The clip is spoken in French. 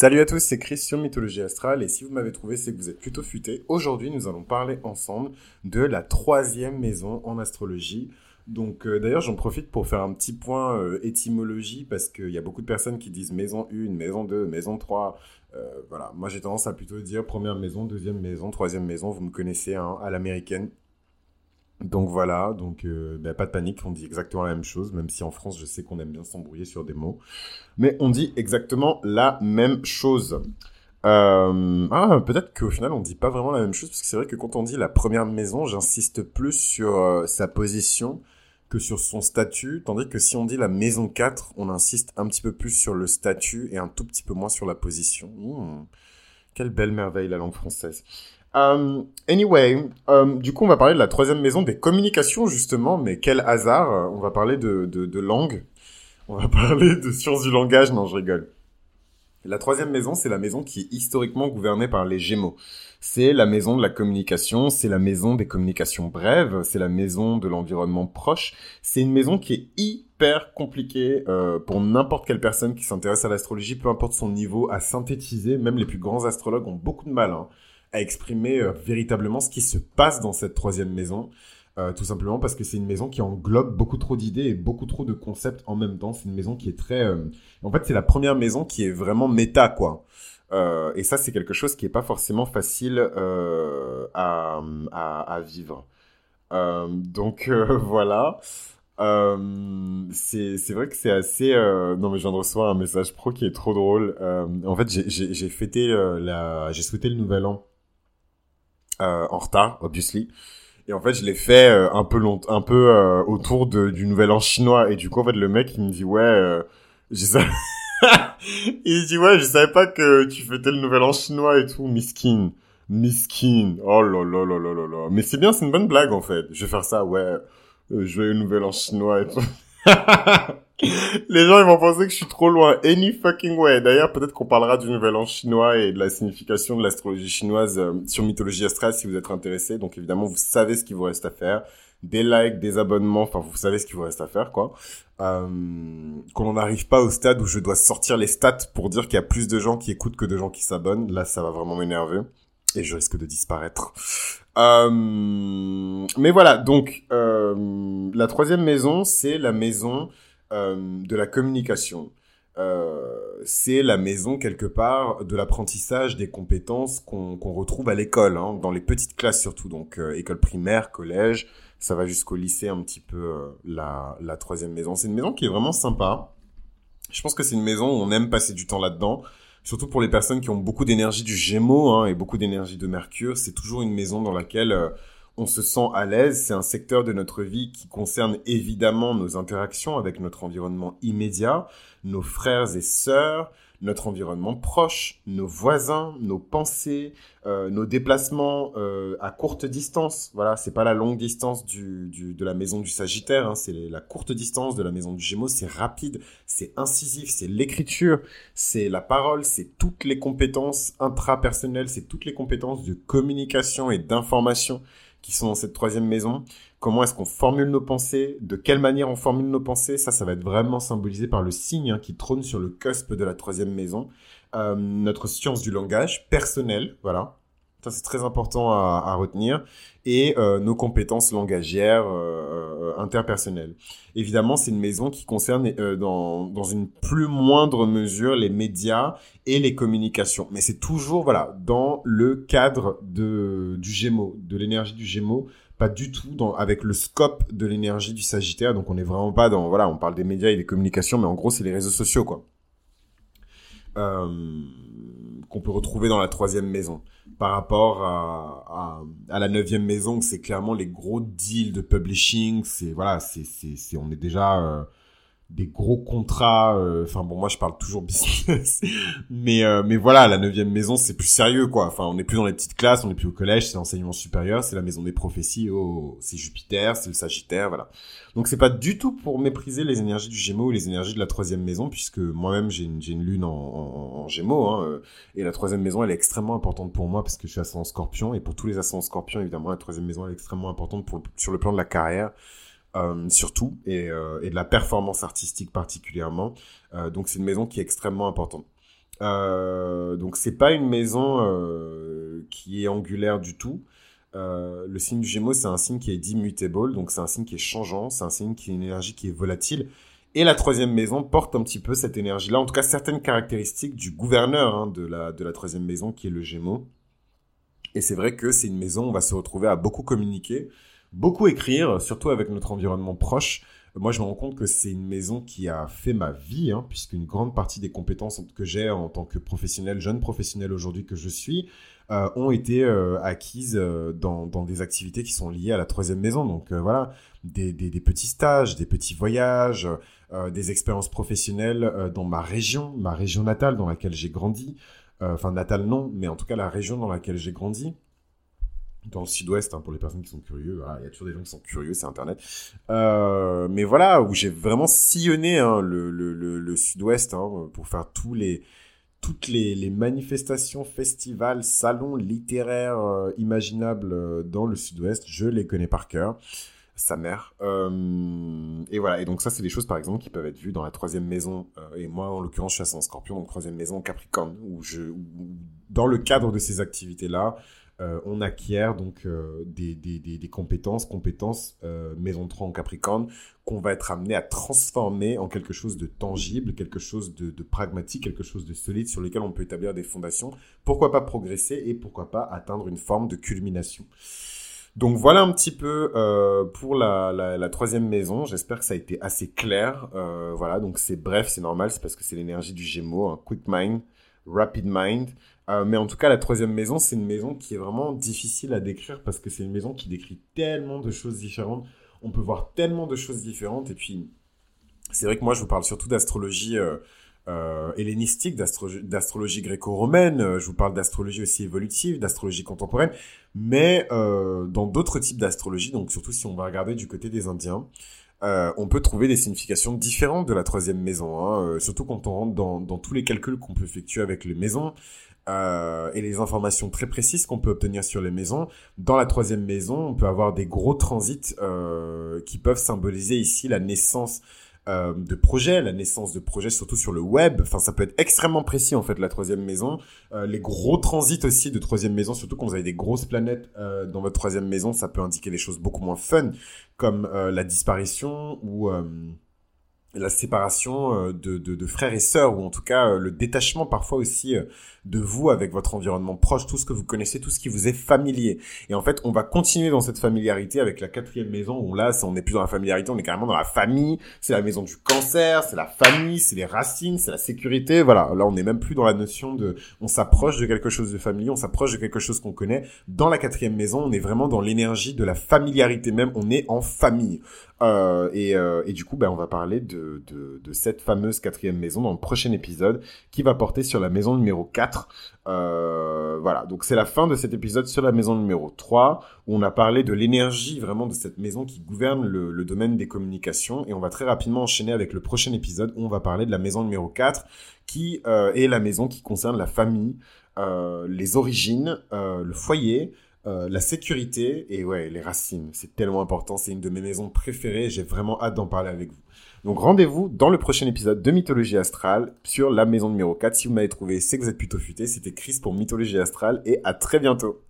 Salut à tous, c'est Christian Mythologie Astrale et si vous m'avez trouvé, c'est que vous êtes plutôt futé. Aujourd'hui, nous allons parler ensemble de la troisième maison en astrologie. Donc euh, d'ailleurs, j'en profite pour faire un petit point euh, étymologie parce qu'il y a beaucoup de personnes qui disent maison 1, maison 2, maison 3. Euh, voilà, moi j'ai tendance à plutôt dire première maison, deuxième maison, troisième maison, vous me connaissez hein, à l'américaine. Donc voilà, donc euh, bah, pas de panique, on dit exactement la même chose, même si en France je sais qu'on aime bien s'embrouiller sur des mots. Mais on dit exactement la même chose. Euh, ah, peut-être qu'au final on dit pas vraiment la même chose, parce que c'est vrai que quand on dit la première maison, j'insiste plus sur euh, sa position que sur son statut, tandis que si on dit la maison 4, on insiste un petit peu plus sur le statut et un tout petit peu moins sur la position. Mmh. Quelle belle merveille la langue française. Um, anyway, um, du coup, on va parler de la troisième maison des communications, justement, mais quel hasard, euh, on va parler de, de, de langue, on va parler de sciences du langage, non, je rigole. La troisième maison, c'est la maison qui est historiquement gouvernée par les Gémeaux. C'est la maison de la communication, c'est la maison des communications brèves, c'est la maison de l'environnement proche. C'est une maison qui est hyper compliquée euh, pour n'importe quelle personne qui s'intéresse à l'astrologie, peu importe son niveau, à synthétiser. Même les plus grands astrologues ont beaucoup de mal. Hein à exprimer euh, véritablement ce qui se passe dans cette troisième maison. Euh, tout simplement parce que c'est une maison qui englobe beaucoup trop d'idées et beaucoup trop de concepts en même temps. C'est une maison qui est très... Euh, en fait, c'est la première maison qui est vraiment méta, quoi. et ça, c'est quelque chose qui est pas forcément facile à, vivre. donc voilà. c'est vrai que c'est assez... Non, mais je viens de recevoir un message pro qui est trop drôle. en fait, j'ai fêté la... J'ai souhaité le nouvel an euh, en retard, obviously. Et en fait, je l'ai fait euh, un peu long, un peu euh, autour de, du Nouvel An chinois. Et du coup, en fait, le mec, il me dit ouais, euh, j'ai ça. il dit ouais, je savais pas que tu fêtais le Nouvel An chinois et tout, miskin, miskin. Oh là là là là là là. Mais c'est bien, c'est une bonne blague en fait. Je vais faire ça, ouais. Euh, joyeux Nouvel An chinois et tout. Les gens, ils vont penser que je suis trop loin. Any fucking way. D'ailleurs, peut-être qu'on parlera du nouvel an chinois et de la signification de l'astrologie chinoise euh, sur Mythologie Astrale si vous êtes intéressé. Donc, évidemment, vous savez ce qu'il vous reste à faire. Des likes, des abonnements. Enfin, vous savez ce qu'il vous reste à faire, quoi. Euh, qu'on n'arrive pas au stade où je dois sortir les stats pour dire qu'il y a plus de gens qui écoutent que de gens qui s'abonnent. Là, ça va vraiment m'énerver. Et je risque de disparaître. Euh, mais voilà, donc, euh, la troisième maison, c'est la maison de la communication. Euh, c'est la maison quelque part de l'apprentissage des compétences qu'on retrouve à l'école, hein, dans les petites classes surtout, donc euh, école primaire, collège, ça va jusqu'au lycée un petit peu la, la troisième maison. C'est une maison qui est vraiment sympa. Je pense que c'est une maison où on aime passer du temps là-dedans, surtout pour les personnes qui ont beaucoup d'énergie du Gémeaux hein, et beaucoup d'énergie de Mercure. C'est toujours une maison dans laquelle on se sent à l'aise. C'est un secteur de notre vie qui concerne évidemment nos interactions avec notre environnement immédiat, nos frères et sœurs, notre environnement proche, nos voisins, nos pensées, euh, nos déplacements euh, à courte distance. Voilà, c'est pas la longue distance du, de la maison du Sagittaire, hein, c'est la courte distance de la maison du Gémeaux. C'est rapide, c'est incisif, c'est l'écriture, c'est la parole, c'est toutes les compétences intrapersonnelles, c'est toutes les compétences de communication et d'information qui sont dans cette troisième maison. Comment est-ce qu'on formule nos pensées? De quelle manière on formule nos pensées? Ça, ça va être vraiment symbolisé par le signe hein, qui trône sur le cusp de la troisième maison. Euh, notre science du langage personnel, voilà. Ça, c'est très important à, à retenir. Et euh, nos compétences langagières euh, euh interpersonnelles. Évidemment, c'est une maison qui concerne euh, dans, dans une plus moindre mesure les médias et les communications. Mais c'est toujours, voilà, dans le cadre de, du Gémeaux, de l'énergie du Gémeaux, pas du tout avec le scope de l'énergie du Sagittaire. Donc, on n'est vraiment pas dans, voilà, on parle des médias et des communications, mais en gros, c'est les réseaux sociaux, quoi. Euh, qu'on peut retrouver dans la troisième maison par rapport à, à, la neuvième maison, c'est clairement les gros deals de publishing. C'est voilà, c'est c'est on est déjà euh, des gros contrats. Euh, enfin bon, moi je parle toujours business, mais euh, mais voilà, la neuvième maison c'est plus sérieux quoi. Enfin, on n'est plus dans les petites classes, on n'est plus au collège, c'est l'enseignement supérieur, c'est la maison des prophéties. Oh, c'est Jupiter, c'est le Sagittaire, voilà. Donc c'est pas du tout pour mépriser les énergies du Gémeaux ou les énergies de la troisième maison, puisque moi-même j'ai une, une lune en, en, en Gémeaux, hein, euh, et la troisième maison elle est extrêmement importante pour moi parce que je suis ascendant Scorpion, et pour tous les ascendants Scorpions évidemment la troisième maison elle est extrêmement importante pour sur le plan de la carrière euh, surtout, et, euh, et, de la performance artistique particulièrement. Euh, donc c'est une maison qui est extrêmement importante. Donc c'est pas une maison qui est angulaire du tout. Le signe du Gémeaux, c'est un signe qui est immutable, donc c'est un signe qui est changeant, c'est un signe qui est une énergie qui est volatile. Et la troisième maison porte un petit peu cette énergie-là, en tout cas certaines caractéristiques du gouverneur hein, de, la, de la troisième maison qui est le Gémeaux. Et c'est vrai que c'est une maison où on va se retrouver à beaucoup communiquer, beaucoup écrire, surtout avec notre environnement proche. Moi, je me rends compte que c'est une maison qui a fait ma vie, hein, puisqu'une grande partie des compétences que j'ai en tant que professionnel, jeune professionnel aujourd'hui que je suis, euh, ont été euh, acquises euh, dans, dans, des activités qui sont liées à la troisième maison. Donc voilà, des, des, des, petits stages, des petits voyages, des expériences professionnelles dans ma région, ma région natale dans laquelle j'ai grandi. Enfin, natale non, mais en tout cas la région dans laquelle j'ai grandi dans le sud-ouest, hein, pour les personnes qui sont curieux. il y a toujours des gens qui sont curieux, c'est Internet. Euh, mais voilà, où j'ai vraiment sillonné hein, le, sud-ouest hein, pour faire tous les, toutes les, manifestations, festivals, salons littéraires euh, imaginables euh, dans le sud-ouest. Je les connais par cœur. Sa mère. Et voilà. Et donc ça, c'est des choses, par exemple, qui peuvent être vues dans la troisième maison. et moi, en l'occurrence, je suis en scorpion, donc troisième maison Capricorne, où je, où, dans le cadre de ces activités-là, euh, on acquiert donc euh, des, des, des, compétences, compétences euh, maison 3 en Capricorne, qu'on va être amené à transformer en quelque chose de tangible, quelque chose de, de, pragmatique, quelque chose de solide sur lequel on peut établir des fondations. Pourquoi pas progresser et pourquoi pas atteindre une forme de culmination. Donc voilà un petit peu euh, pour la, la, la, troisième maison. J'espère que ça a été assez clair. Euh, voilà, donc c'est bref, c'est normal, c'est parce que c'est l'énergie du Gémeaux, un quick mind, rapid mind. Euh, mais en tout cas, la troisième maison, c'est une maison qui est vraiment difficile à décrire parce que c'est une maison qui décrit tellement de choses différentes. On peut voir tellement de choses différentes. Et puis, c'est vrai que moi, je vous parle surtout d'astrologie euh, euh, hellénistique, d'astrologie gréco-romaine. Je vous parle d'astrologie aussi évolutive, d'astrologie contemporaine. Mais dans d'autres types d'astrologie, donc surtout si on va regarder du côté des Indiens, on peut trouver des significations différentes de la troisième maison, hein, surtout quand on rentre dans, dans tous les calculs qu'on peut effectuer avec les maisons, euh, et les informations très précises qu'on peut obtenir sur les maisons. Dans la troisième maison, on peut avoir des gros transits euh, qui peuvent symboliser ici la naissance euh, de projets, la naissance de projets surtout sur le web. Enfin, ça peut être extrêmement précis en fait la troisième maison. Euh, les gros transits aussi de troisième maison, surtout quand vous avez des grosses planètes euh, dans votre troisième maison, ça peut indiquer des choses beaucoup moins fun, comme euh, la disparition ou la séparation de, de, de, frères et sœurs, ou en tout cas le détachement parfois aussi de vous avec votre environnement proche, tout ce que vous connaissez, tout ce qui vous est familier. Et en fait, on va continuer dans cette familiarité avec la quatrième maison où là, on n'est plus dans la familiarité, on est carrément dans la famille. C'est la maison du cancer, c'est la famille, c'est les racines, c'est la sécurité. Voilà, là, on n'est même plus dans la notion de, on s'approche de quelque chose de familier, on s'approche de quelque chose qu'on connaît. Dans la quatrième maison, on est vraiment dans l'énergie de la familiarité même. On est en famille. Euh, et, euh, et, du coup, ben, on va parler de, de, cette fameuse quatrième maison dans le prochain épisode qui va porter sur la maison numéro 4 euh, voilà, donc c'est la fin de cet épisode sur la maison numéro 3, où on a parlé de l'énergie vraiment de cette maison qui gouverne le, domaine des communications, et on va très rapidement enchaîner avec le prochain épisode où on va parler de la maison numéro 4, qui euh, est la maison qui concerne la famille, euh, les origines, le foyer, la sécurité et ouais, les racines. C'est tellement important, c'est une de mes maisons préférées, j'ai vraiment hâte d'en parler avec vous. Donc rendez-vous dans le prochain épisode de Mythologie Astrale sur la maison numéro 4. Si vous m'avez trouvé, c'est que vous êtes plutôt futé. C'était Chris pour Mythologie Astrale et à très bientôt.